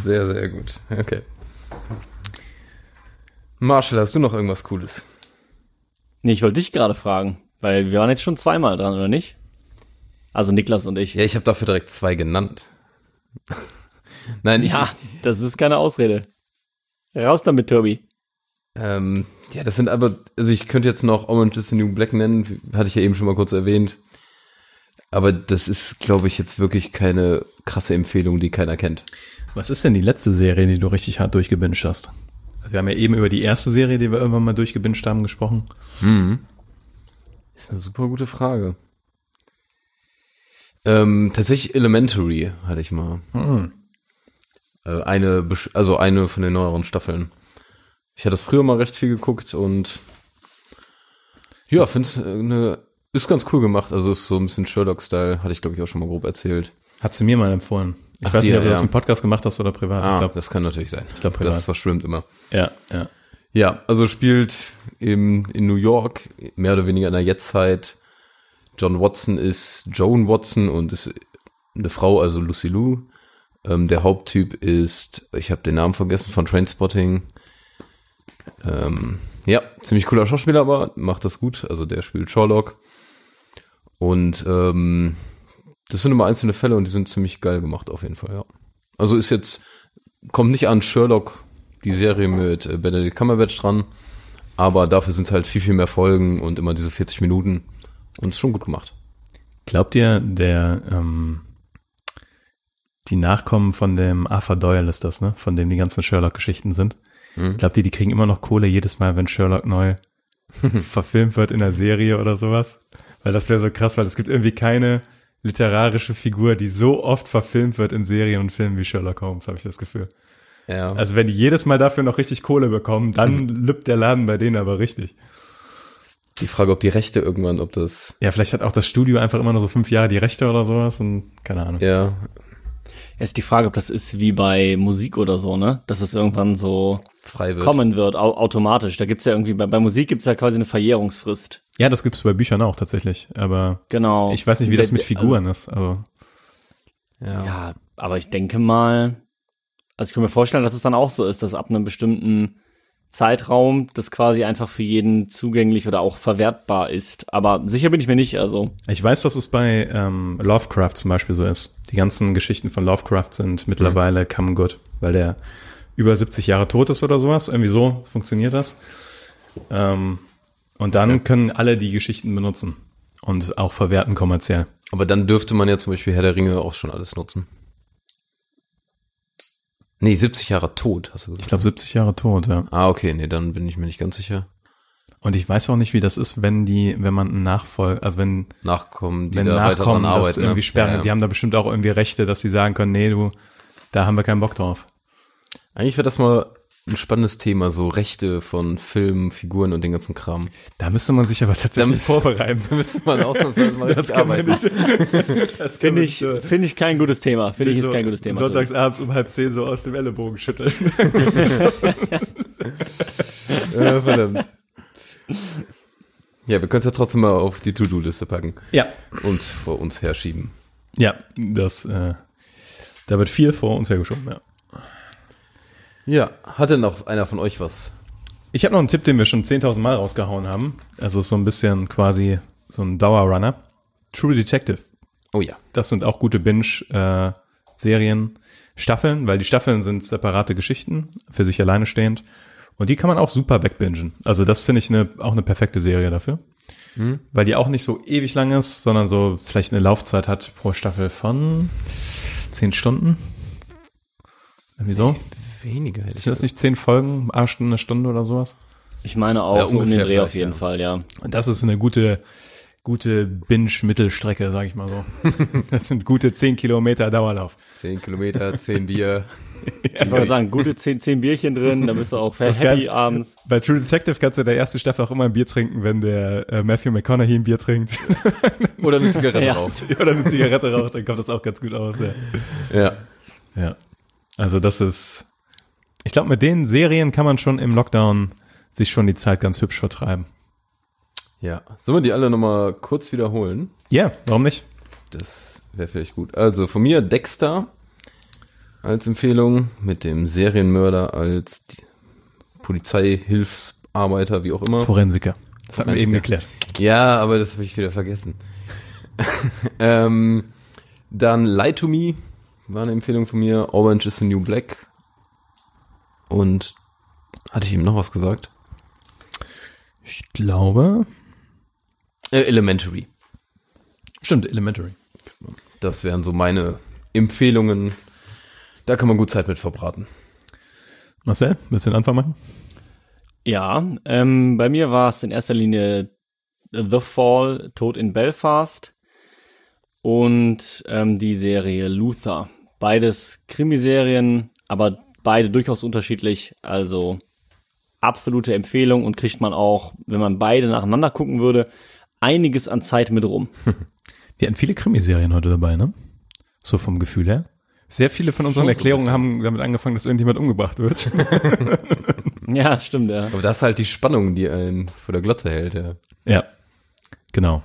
Sehr, sehr gut. Okay. Marshall, hast du noch irgendwas Cooles? Nee, ich wollte dich gerade fragen, weil wir waren jetzt schon zweimal dran, oder nicht? Also Niklas und ich. Ja, ich habe dafür direkt zwei genannt. Nein, ich, Ja, das ist keine Ausrede. Raus damit, Tobi. Ähm, ja, das sind aber, also ich könnte jetzt noch Orange is the New Black nennen, hatte ich ja eben schon mal kurz erwähnt. Aber das ist, glaube ich, jetzt wirklich keine krasse Empfehlung, die keiner kennt. Was ist denn die letzte Serie, die du richtig hart durchgebinged hast? Also wir haben ja eben über die erste Serie, die wir irgendwann mal durchgebinged haben, gesprochen. Ist eine super gute Frage. Ähm, tatsächlich Elementary hatte ich mal. Hm. Äh, eine, also eine von den neueren Staffeln. Ich hatte das früher mal recht viel geguckt und ja, finde es eine ist ganz cool gemacht. Also ist so ein bisschen Sherlock-Style, hatte ich glaube ich auch schon mal grob erzählt. Hat sie mir mal empfohlen. Ich Ach, weiß nicht, ob du das ja. im Podcast gemacht hast oder privat. Ah, ich glaube, das kann natürlich sein. Ich glaub, privat. das verschwimmt immer. ja, ja. Ja, also spielt im, in New York, mehr oder weniger in der Jetztzeit. John Watson ist Joan Watson und ist eine Frau, also Lucy Lou. Ähm, der Haupttyp ist, ich habe den Namen vergessen, von Trainspotting. Ähm, ja, ziemlich cooler Schauspieler, aber macht das gut. Also der spielt Sherlock. Und ähm, das sind immer einzelne Fälle und die sind ziemlich geil gemacht auf jeden Fall, ja. Also ist jetzt, kommt nicht an Sherlock, die Serie mit äh, Benedict Cumberbatch dran, aber dafür sind es halt viel, viel mehr Folgen und immer diese 40 Minuten und ist schon gut gemacht. Glaubt ihr, der, ähm, die Nachkommen von dem Arthur Doyle ist das, ne? Von dem die ganzen Sherlock-Geschichten sind. Mhm. Glaubt ihr, die kriegen immer noch Kohle jedes Mal, wenn Sherlock neu verfilmt wird in der Serie oder sowas? Weil das wäre so krass, weil es gibt irgendwie keine literarische Figur, die so oft verfilmt wird in Serien und Filmen wie Sherlock Holmes, habe ich das Gefühl. Ja. Also wenn die jedes Mal dafür noch richtig Kohle bekommen, dann lübt der Laden bei denen aber richtig. die Frage, ob die Rechte irgendwann, ob das, Ja, vielleicht hat auch das Studio einfach immer nur so fünf Jahre die Rechte oder sowas und keine Ahnung. ja, Ist die Frage, ob das ist wie bei Musik oder so, ne? Dass es irgendwann so frei wird. kommen wird, au automatisch. Da gibt's ja irgendwie, bei, bei Musik gibt's ja quasi eine Verjährungsfrist. Ja, das gibt's bei Büchern auch tatsächlich, aber Genau. ich weiß nicht, wie das mit Also- Figuren ist. Also Ja. Ja, aber ich denke mal, also ich kann mir vorstellen, dass es dann auch so ist, dass ab einem bestimmten Zeitraum das quasi einfach für jeden zugänglich oder auch verwertbar ist. Aber sicher bin ich mir nicht, also. ich weiß, dass es bei ähm, Lovecraft zum Beispiel so ist. Die ganzen Geschichten von Lovecraft sind mittlerweile come good, weil der über 70 Jahre tot ist oder sowas. Irgendwie so funktioniert das. Ähm, und dann können alle die Geschichten benutzen und auch verwerten kommerziell. Aber dann dürfte man ja zum Beispiel Herr der Ringe auch schon alles nutzen. Nee, 70 Jahre tot, hast du Ich gesagt. glaube 70 Jahre tot, ja. Ah, okay, nee, dann bin ich mir nicht ganz sicher. Und ich weiß auch nicht, wie das ist, wenn die, wenn man einen Nachfolger, also wenn, Nachkommen, die wenn da Nachkommen das arbeiten. irgendwie ne? sperren. Ja, ja. Die haben da bestimmt auch irgendwie Rechte, dass sie sagen können, nee, du, da haben wir keinen Bock drauf. Eigentlich wäre das mal ein spannendes Thema, so Rechte von Filmen, Figuren und den ganzen Kram. Da müsste man sich aber tatsächlich müsste- vorbereiten. Da müsste man ausnahmsweise mal Das richtig arbeiten. Finde ich, äh, finde ich kein gutes Thema. Finde ich so ist kein gutes Thema. Sonntags abends um halb zehn so aus dem Ellenbogen schütteln. Ja, verdammt. Ja, wir können es ja trotzdem mal auf die To-Do-Liste packen Ja. und vor uns herschieben. Ja, das, äh, da wird viel vor uns hergeschoben, ja. Ja, hat denn noch einer von euch was? Ich habe noch einen Tipp, den wir schon 10.000 Mal rausgehauen haben. Also so ein bisschen quasi so ein Dauerrunner. True Detective. Oh ja. Das sind auch gute Binge-Serien, Staffeln, weil die Staffeln sind separate Geschichten, für sich alleine stehend. Und die kann man auch super wegbingen. Also das finde ich eine, auch eine perfekte Serie dafür. Weil die auch nicht so ewig lang ist, sondern so vielleicht eine Laufzeit hat pro Staffel von 10 Stunden. Irgendwie so. Weniger hätte ich Sind das nicht 10 Folgen, eine Stunde, eine Stunde oder sowas? Ich meine auch Ja, so um den ungefähr Dreh auf jeden ja. Fall, ja. Und das ist eine gute, gute Binge-Mittelstrecke, sag ich mal so. Das sind gute 10 Kilometer Dauerlauf. 10 Kilometer, 10 Bier. Ich wollte sagen, gute zehn, zehn Bierchen drin, dann bist du auch Das happy Ganze- abends. Bei True Detective kannst du in der ersten Staffel auch immer ein Bier trinken, wenn der äh, Matthew McConaughey ein Bier trinkt Oder eine Zigarette Ja. raucht. oder eine Zigarette raucht, dann kommt das auch ganz gut aus. Ja, Ja. ja. also das ist, ich glaube, mit den Serien kann man schon im Lockdown sich schon die Zeit ganz hübsch vertreiben. Ja. Sollen wir die alle nochmal kurz wiederholen? Ja, warum nicht? Das wäre vielleicht gut. Also von mir Dexter als Empfehlung mit dem Serienmörder als Polizeihilfsarbeiter, wie auch immer. Forensiker. Das hatten wir eben geklärt. Ja, aber das habe ich wieder vergessen. ähm, dann Lie to Me war eine Empfehlung von mir. Orange is the New Black. Und hatte ich ihm noch was gesagt? Ich glaube, Äh, Elementary. stimmt, Elementary. Das wären so meine Empfehlungen. Da kann man gut Zeit mit verbraten. Marcel, willst du den Anfang machen? Ja, ähm, bei mir war es in erster Linie The Fall, Tod in Belfast und ähm, die Serie Luther. Beides Krimiserien, aber beide durchaus unterschiedlich. Also absolute Empfehlung und kriegt man auch, wenn man beide nacheinander gucken würde, einiges an Zeit mit rum. Wir hatten viele Krimiserien heute dabei, ne? So vom Gefühl her. Sehr viele von unseren so Erklärungen haben damit angefangen, dass irgendjemand umgebracht wird. Ja, das stimmt, ja. Aber das ist halt die Spannung, die einen vor der Glotze hält, ja. ja, genau.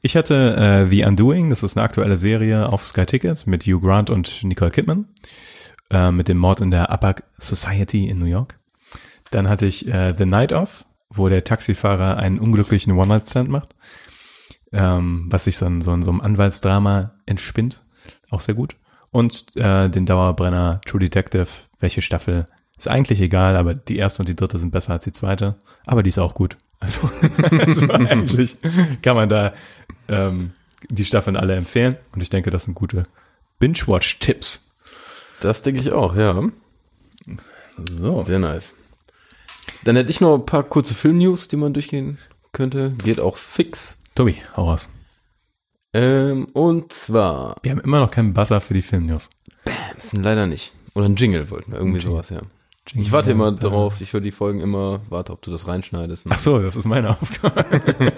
Ich hatte äh, The Undoing, das ist eine aktuelle Serie auf Sky Ticket mit Hugh Grant und Nicole Kidman, äh, mit dem Mord in der Upper Society in New York. Dann hatte ich äh, The Night Of, wo der Taxifahrer einen unglücklichen One-Night-Stand macht, ähm, was sich in, so in so einem Anwaltsdrama entspinnt. Auch sehr gut. Und äh, den Dauerbrenner True Detective, welche Staffel ist eigentlich egal, aber die erste und die dritte sind besser als die zweite. Aber die ist auch gut. Also, also eigentlich kann man da ähm, die Staffeln alle empfehlen. Und ich denke, das sind gute Binge-Watch-Tipps. Das denke ich auch, ja. So. Sehr nice. Dann hätte ich noch ein paar kurze Film-News, die man durchgehen könnte. Geht auch fix. Tobi, hau raus. Ähm, und zwar, Wir haben immer noch keinen Buzzer für die Filmnews. das sind leider nicht. Oder ein Jingle wollten wir, irgendwie sowas, ja. Ich warte immer darauf, ich höre die Folgen immer, warte, ob du das reinschneidest. Ach so, das ist meine Aufgabe.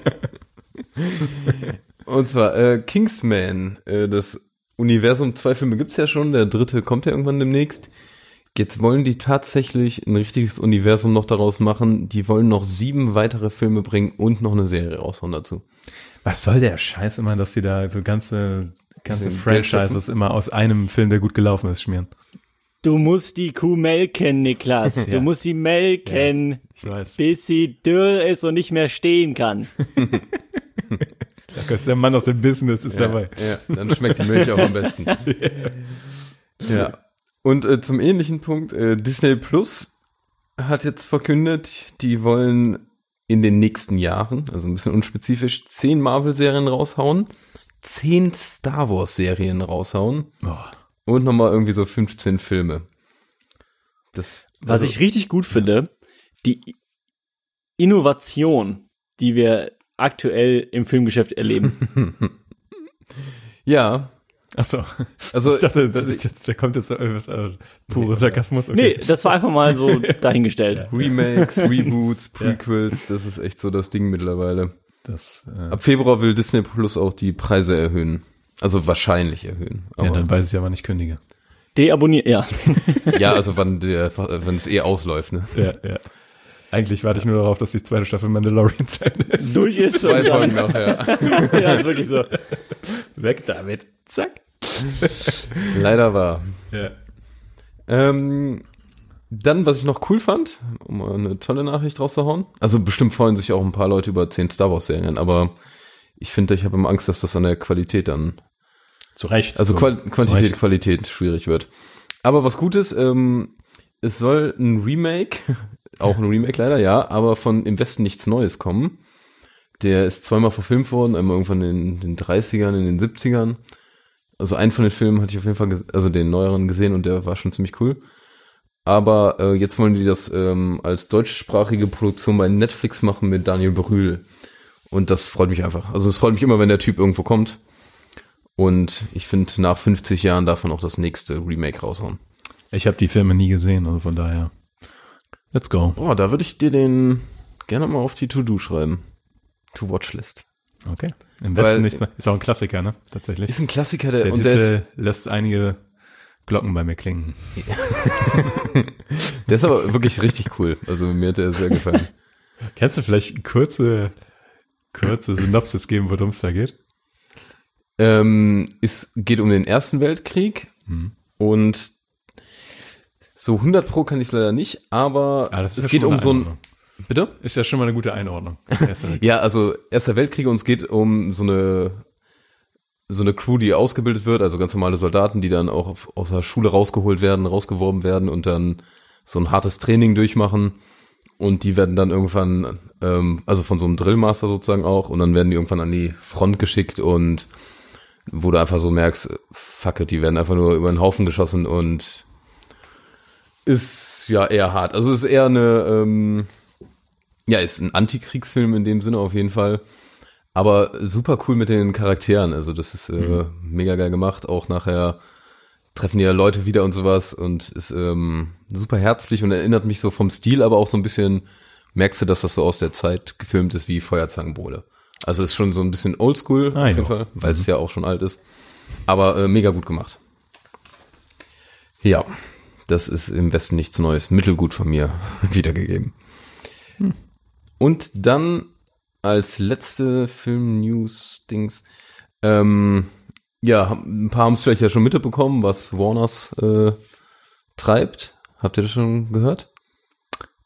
Und zwar äh, Kingsman, äh, das Universum, zwei Filme gibt's ja schon, der dritte kommt ja irgendwann demnächst. Jetzt wollen die tatsächlich ein richtiges Universum noch daraus machen. Die wollen noch sieben weitere Filme bringen und noch eine Serie raushauen dazu. Was soll der Scheiß immer, dass die da so ganze, ganze Franchises immer aus einem Film, der gut gelaufen ist, schmieren? Du musst die Kuh melken, Niklas. Ja. Du musst sie melken, Ich weiß. bis sie dürr ist und nicht mehr stehen kann. Da ist der Mann aus dem Business ist dabei. Ja, dann schmeckt die Milch auch am besten. ja. Und äh, zum ähnlichen Punkt, äh, Disney Plus hat jetzt verkündet, die wollen in den nächsten Jahren, also ein bisschen unspezifisch, zehn Marvel-Serien raushauen, zehn Star Wars-Serien raushauen Boah. und nochmal irgendwie so 15 Filme. Das, Was also- ich richtig gut finde, die Innovation, die wir aktuell im Filmgeschäft erleben. ja, Ach so. also Ich dachte, das ist jetzt, da kommt jetzt so irgendwas, äh, pure Sarkasmus. Nee, das war einfach mal so dahingestellt. Remakes, Reboots, Prequels, das ist echt so das Ding mittlerweile. Das, äh, Ab Februar will Disney Plus auch die Preise erhöhen. Also wahrscheinlich erhöhen. ja, Aber, dann weiß ich ja, wann ich kündige. Deabonniert, ja. ja, also wann der, wenn es eh ausläuft, ne? Ja, ja. Eigentlich warte ich nur darauf, dass die zweite Staffel Mandalorian zu Ende ist. Durch ist Zwei Folgen noch, ja. ja, ist wirklich so. Weg damit. Zack. Leider war. Ja. Ähm, dann, was ich noch cool fand, um eine tolle Nachricht rauszuhauen. Also bestimmt freuen sich auch ein paar Leute über zehn Star Wars Serien, aber ich finde, ich habe immer Angst, dass das an der Qualität dann Zu Recht. Also so, Qual Quantität, Recht. Qualität schwierig wird. Aber was gut ist, ähm, es soll ein Remake, auch ein Remake leider, ja, aber von Im Westen nichts Neues kommen. Der ist zweimal verfilmt worden, einmal irgendwann in den 30ern, in den 70ern. Also einen von den Filmen hatte ich auf jeden Fall, also den neueren gesehen und der war schon ziemlich cool. Aber äh, jetzt wollen die das ähm, als deutschsprachige Produktion bei Netflix machen mit Daniel Brühl. Und das freut mich einfach. Also es freut mich immer, wenn der Typ irgendwo kommt. Und ich finde, nach 50 Jahren darf man auch das nächste Remake raushauen. Ich habe die Filme nie gesehen, also von daher. Let's go. Boah, da würde ich dir den gerne mal auf die To-Do schreiben. To-Watch-List. Okay. Im Westen nichts. Ist auch ein Klassiker, ne? Tatsächlich. Ist ein Klassiker, der, der und der ist, lässt einige Glocken bei mir klingen. der ist aber wirklich richtig cool. Also mir hat der sehr gefallen. Kannst du vielleicht eine kurze, kurze Synopsis geben, worum es da geht? ähm, es geht um den Ersten Weltkrieg Mhm. und so 100 pro kann ich es leider nicht, aber Ah, das ist es ja geht um so ein, bitte? Ist ja schon mal eine gute Einordnung. Ja, also Erster Weltkrieg und es geht um so eine so eine Crew, die ausgebildet wird, also ganz normale Soldaten, die dann auch auf, aus der Schule rausgeholt werden, rausgeworben werden und dann so ein hartes Training durchmachen und die werden dann irgendwann, ähm, also von so einem Drillmaster sozusagen auch und dann werden die irgendwann an die Front geschickt und wo du einfach so merkst, fuck it, die werden einfach nur über den Haufen geschossen und ist ja eher hart. Also es ist eher eine, ähm, ja, ist ein Antikriegsfilm in dem Sinne auf jeden Fall. Aber super cool mit den Charakteren. Also das ist äh, mega geil gemacht. Auch nachher treffen ja Leute wieder und sowas und ist ähm, super herzlich und erinnert mich so vom Stil, aber auch so ein bisschen, merkst du, dass das so aus der Zeit gefilmt ist wie Feuerzangenbowle. Also ist schon so ein bisschen oldschool Ah, auf jeden jo. Fall, weil es ja auch schon alt ist. Aber äh, mega gut gemacht. Ja, das ist im Westen nichts Neues. Mittelgut von mir wiedergegeben. Und dann als letzte Film-News-Dings, ähm, ja, ein paar haben es vielleicht ja schon mitbekommen, was Warners äh, treibt. Habt ihr das schon gehört?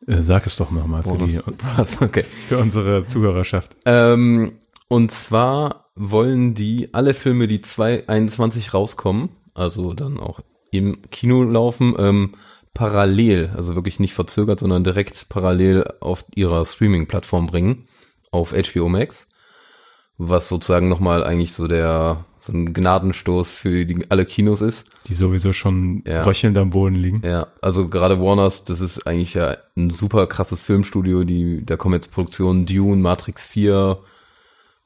Äh, sag es doch nochmal für, die. Okay. für unsere Zuhörerschaft. Ähm, und zwar wollen die alle Filme, die 2021 rauskommen, also dann auch im Kino laufen, ähm, parallel, also wirklich nicht verzögert, sondern direkt parallel auf ihrer Streaming-Plattform bringen, auf HBO Max, was sozusagen nochmal eigentlich so der so ein Gnadenstoß für die, alle Kinos ist. Die sowieso schon Ja. röchelnd am Boden liegen. Ja, also gerade Warners, das ist eigentlich ja ein super krasses Filmstudio, die, da kommen jetzt Produktionen Dune, Matrix 4,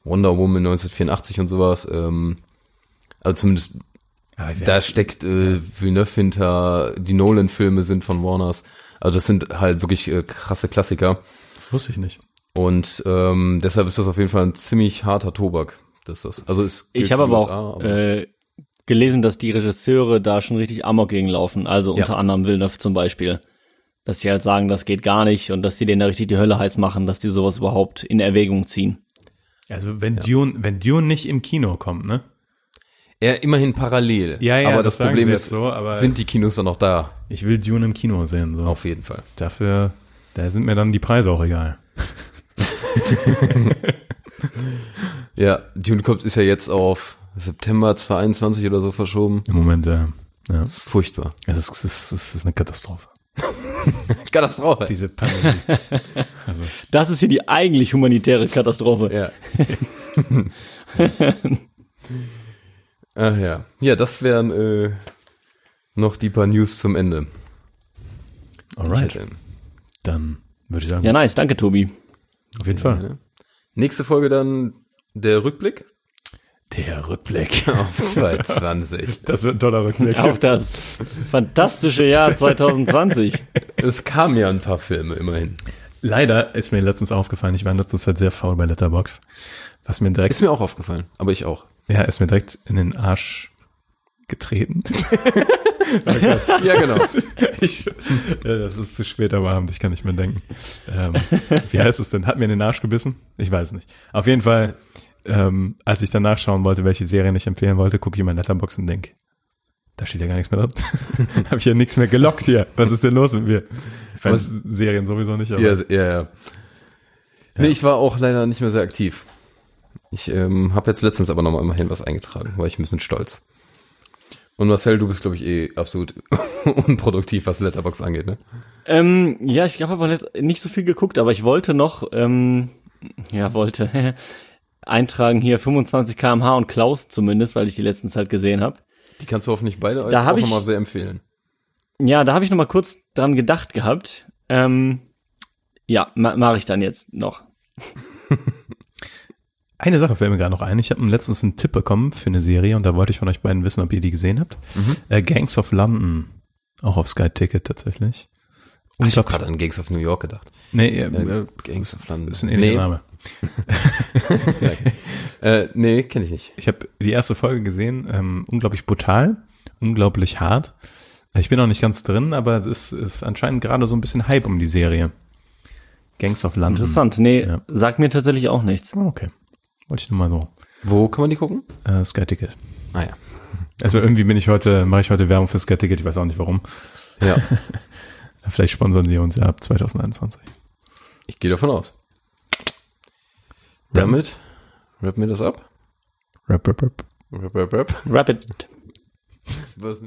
Wonder Woman 1984 und sowas, ähm, also zumindest da steckt äh, Villeneuve hinter, die Nolan-Filme sind von Warners, also das sind halt wirklich äh, krasse Klassiker Das wusste ich nicht. und ähm, deshalb ist das auf jeden Fall ein ziemlich harter Tobak. Das ist das. Also gilt Ich habe aber USA, auch äh, gelesen, dass die Regisseure da schon richtig Amok gegen laufen. Also Ja. unter anderem Villeneuve zum Beispiel. Dass sie halt sagen, das geht gar nicht und dass sie denen da richtig die Hölle heiß machen, dass die sowas überhaupt in Erwägung ziehen. Also wenn Dune, wenn Dune nicht im Kino kommt, ne? Ja, immerhin parallel. Ja, ja, aber das das, Problem ist, so, aber- sind die Kinos dann noch da? Ich will Dune im Kino sehen. So. Auf jeden Fall. Dafür, da sind mir dann die Preise auch egal. Ja, Dune kommt ist ja jetzt auf September 22 oder so verschoben. Im Moment, äh, ja. Das ist furchtbar. Es ist, es ist, es ist eine Katastrophe. Katastrophe. Diese Pandemie. Das ist hier die eigentlich humanitäre Katastrophe. Ja. Ach ja. Ja, das wären äh, noch die paar News zum Ende. Alright. Dann würde ich sagen, Ja, nice. Danke, Tobi. auf jeden Fall. Nächste Folge dann der Rückblick Der Rückblick. auf 2020. Das wird ein toller Rückblick. Auf das fantastische Jahr 2020. es kamen ja ein paar Filme immerhin. Leider ist mir letztens aufgefallen, ich war in letzter Zeit sehr faul bei Letterbox. Was mir direkt, Ist mir auch aufgefallen, aber ich auch. Ja, ist mir direkt in den Arsch getreten. Ja, genau. Ich, ja, das ist zu spät am Abend, ich kann nicht mehr denken. Ähm, wie heißt es denn? Hat mir in den Arsch gebissen? Ich weiß nicht. Auf jeden Fall, ähm, als ich dann nachschauen wollte, welche Serien ich empfehlen wollte, gucke ich in mein Letterbox und denke, da steht ja gar nichts mehr drin. Habe ich ja nichts mehr gelockt hier. Was ist denn los mit mir? Ich weiß, Serien sowieso nicht, aber Ja, ja, ja. Nee, ich war auch leider nicht mehr sehr aktiv. Ich ähm, habe jetzt letztens aber noch mal immerhin was eingetragen, war ich ein bisschen stolz. Und Marcel, du bist, glaube ich, eh absolut unproduktiv, was Letterbox angeht, ne? Ähm, ja, ich habe aber nicht, nicht so viel geguckt, aber ich wollte noch, ähm, ja, wollte eintragen hier 25 kmh und Klaus zumindest, weil ich die letzten Zeit gesehen habe. Die kannst du hoffentlich beide jetzt Da auch nochmal sehr empfehlen. Ja, da habe ich noch mal kurz dran gedacht gehabt. Ähm, ja, ma mache ich dann jetzt noch. Eine Sache fällt mir gerade noch ein. Ich habe letztens einen Tipp bekommen für eine Serie und da wollte ich von euch beiden wissen, ob ihr die gesehen habt. Äh, Gangs of London. Auch auf Sky Ticket tatsächlich. Ich habe gerade an Gangs of New York gedacht. Nee, äh, Äh, äh, Gangs of London. ist ein ähnlicher nee, Name. Äh, nee, kenne ich nicht. Ich habe die erste Folge gesehen, ähm, unglaublich brutal, unglaublich hart. Ich bin noch nicht ganz drin, aber es ist anscheinend gerade so ein bisschen Hype um die Serie. Gangs of London. Interessant. Nee, Ja. sagt mir tatsächlich auch nichts. Okay. Wollte ich nur mal so. Wo kann man die gucken? Äh, Sky Ticket. Ah ja. Also irgendwie bin ich heute, mache ich heute Werbung für Sky Ticket, ich weiß auch nicht warum. Ja, Vielleicht sponsern sie uns ja ab 2021. ich gehe davon aus. Damit rappen wir das ab. Rap, rap, rap. Rap, rap, rap. Rapid. Was